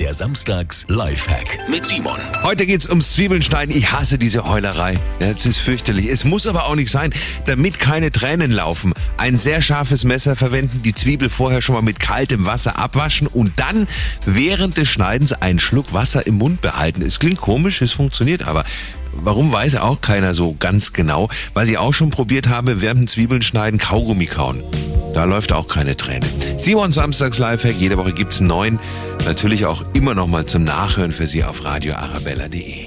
Der Samstags Lifehack mit Simon. Heute geht's ums Zwiebelschneiden. Ich hasse diese Heulerei. Das ist fürchterlich. Es muss aber auch nicht sein, damit keine Tränen laufen. Ein sehr scharfes Messer verwenden, die Zwiebel vorher schon mal mit kaltem Wasser abwaschen und dann während des Schneidens einen Schluck Wasser im Mund behalten. Es klingt komisch, es funktioniert aber. Warum weiß auch keiner so ganz genau. Was ich auch schon probiert habe, während Zwiebeln schneiden, Kaugummi kauen. Da läuft auch keine Träne. Simon Samstags Lifehack, jede Woche gibt's neuen. Natürlich auch immer noch mal zum Nachhören für Sie auf radioarabella.de.